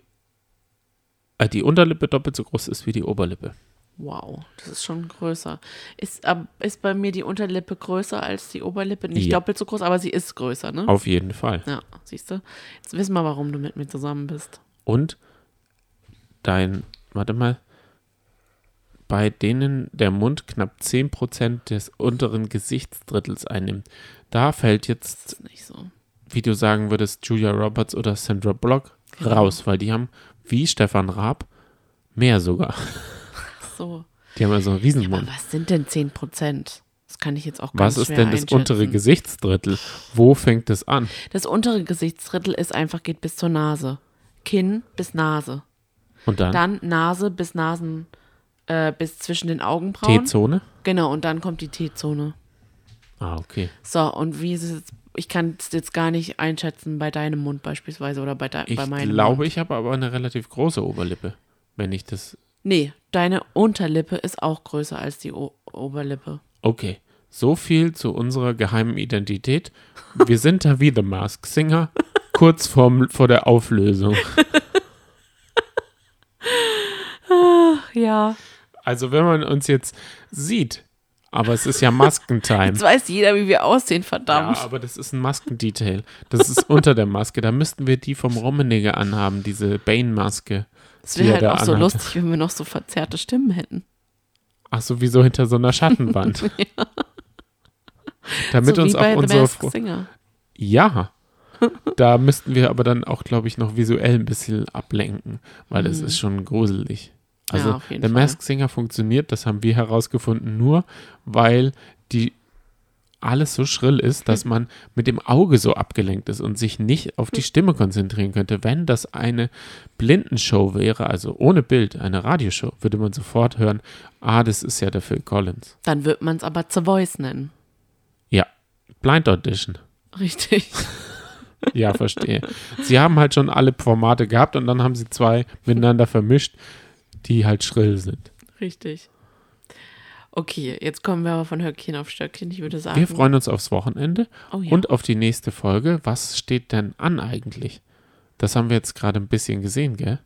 die Unterlippe doppelt so groß ist wie die Oberlippe. Wow, das ist schon größer. Ist, ab- ist bei mir die Unterlippe größer als die Oberlippe? Nicht Ja. doppelt so groß, aber sie ist größer, ne? Auf jeden Fall. Ja, siehst du? Jetzt wissen wir, warum du mit mir zusammen bist. Und dein, warte mal, bei denen der Mund knapp 10% des unteren Gesichtsdrittels einnimmt. Da fällt jetzt, so. wie du sagen würdest, Julia Roberts oder Sandra Block Genau. raus, weil die haben, wie Stefan Raab, mehr sogar. Ach so. Die haben also einen Riesenmund. was sind denn 10 Prozent? Das kann ich jetzt auch ganz Was ist denn das untere Gesichtsdrittel? Wo fängt es an? Das untere Gesichtsdrittel ist einfach, geht bis zur Nase. Kinn bis Nase. Und dann, Dann Nase bis Nasen, äh, bis zwischen den Augenbrauen. T-Zone? Genau, und dann kommt die T-Zone. Ah, okay. So, und wie ist es jetzt? Ich kann es jetzt gar nicht einschätzen bei deinem Mund beispielsweise oder bei, de Ich bei meinem glaube, Mund. ich habe aber eine relativ große Oberlippe, wenn ich das Nee, deine Unterlippe ist auch größer als die o Oberlippe. Okay, so viel zu unserer geheimen Identität. Wir sind da wie The Mask Singer. kurz vorm, vor der Auflösung. Ach, ja. Also wenn man uns jetzt sieht, aber es ist ja Maskentime. Jetzt weiß jeder, wie wir aussehen, verdammt. Ja, aber das ist ein Maskendetail. Das ist unter der Maske. Da müssten wir die vom Rummenigge anhaben, diese Bane-Maske. Es er wäre halt auch so anhatte. lustig, wenn wir noch so verzerrte Stimmen hätten. Ach so, wieso hinter so einer Schattenwand? Damit so uns wie auch unsere Fro Singer. Ja. Da müssten wir aber dann auch, glaube ich, noch visuell ein bisschen ablenken, weil das Mhm. ist schon gruselig. Also Ja, der. Mask Singer funktioniert, das haben wir herausgefunden, nur weil die alles so schrill ist, dass man mit dem Auge so abgelenkt ist und sich nicht auf die Stimme konzentrieren könnte. Wenn das eine Blindenshow wäre, also ohne Bild, eine Radioshow, würde man sofort hören, ah, das ist ja der Phil Collins. Dann wird man es aber The Voice nennen. Ja, Blind Audition. Richtig. Ja, verstehe. sie haben halt schon alle Formate gehabt und dann haben sie zwei miteinander vermischt, die halt schrill sind. Richtig. Okay, jetzt kommen wir aber von Höckchen auf Stöckchen. Ich würde sagen. Wir freuen uns aufs Wochenende oh, ja. und auf die nächste Folge. Was steht denn an eigentlich? Das haben wir jetzt gerade ein bisschen gesehen, gell?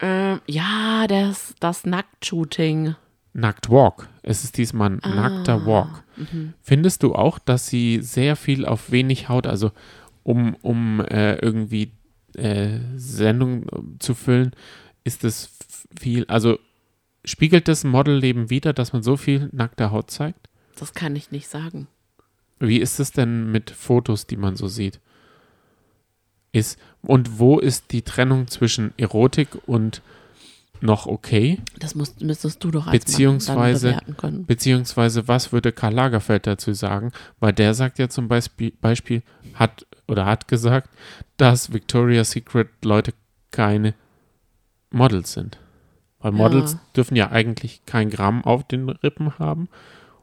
Ähm, ja, das, das Nacktshooting. Nackt Walk. Es ist diesmal ein nackter Walk. Findest du auch, dass sie sehr viel auf wenig Haut, also um, um äh, irgendwie äh, Sendung zu füllen, ist es viel, also spiegelt das Modelleben wieder, dass man so viel nackte Haut zeigt? Das kann ich nicht sagen. Wie ist es denn mit Fotos, die man so sieht? Ist, und wo ist die Trennung zwischen Erotik und noch okay? Das musst, müsstest du doch als Mann Beziehungsweise- bewerten können. Beziehungsweise, was würde Karl Lagerfeld dazu sagen? Weil der sagt ja zum Beispiel, Beispiel hat oder hat gesagt, dass Victoria's Secret Leute keine Models sind. Weil Models Ja. dürfen ja eigentlich kein Gramm auf den Rippen haben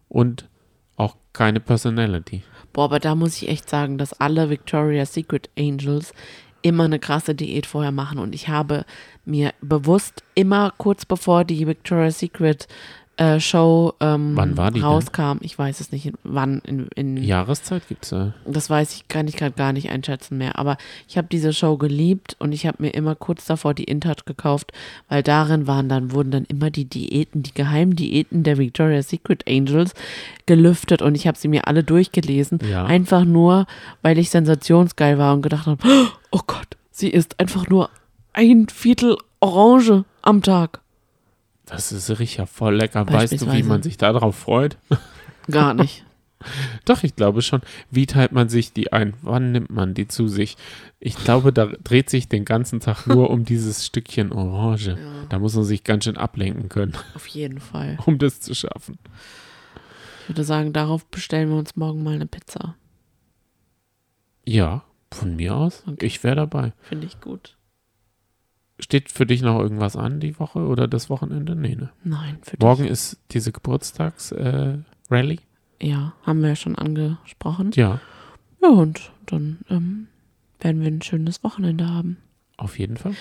und auch keine Personality. Boah, aber da muss ich echt sagen, dass alle Victoria's Secret Angels immer eine krasse Diät vorher machen. Und ich habe mir bewusst immer kurz bevor die Victoria's Secret äh, Show ähm, die denn? rauskam, ich weiß es nicht, wann in, in Jahreszeit gibt es ja. das weiß ich, kann ich gerade gar nicht einschätzen mehr. Aber ich habe diese Show geliebt und ich habe mir immer kurz davor die InTouch gekauft, weil darin waren dann, wurden dann immer die Diäten, die geheimen Diäten der Victoria's Secret Angels gelüftet und ich habe sie mir alle durchgelesen. Ja. Einfach nur, weil ich sensationsgeil war und gedacht habe, oh Gott, sie isst einfach nur ein Viertel Orange am Tag. Das ist richtig voll lecker. Weißt du, wie man sich darauf freut? Gar nicht. Doch, ich glaube schon. Wie teilt man sich die ein? Wann nimmt man die zu sich? Ich glaube, da dreht sich den ganzen Tag nur um dieses Stückchen Orange. Da muss man sich ganz schön ablenken können, Auf jeden Fall. um das zu schaffen. Ich würde sagen, darauf bestellen wir uns morgen mal eine Pizza. Ja, von mir aus. Okay. Ich wäre dabei. Finde ich gut. Steht für dich noch irgendwas an die Woche oder das Wochenende? Nee, ne? Nein, für dich. Morgen ist diese Geburtstags-Rallye. Äh. Ja, haben wir ja schon angesprochen. ja, Ja, und dann ähm, werden wir ein schönes Wochenende haben. auf jeden Fall.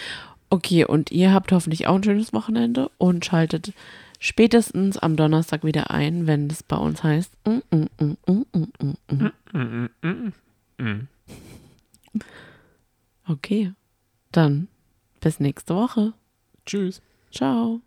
Okay, und ihr habt hoffentlich auch ein schönes Wochenende und schaltet spätestens am Donnerstag wieder ein, wenn es bei uns heißt. Okay, dann bis nächste Woche. Tschüss. Ciao.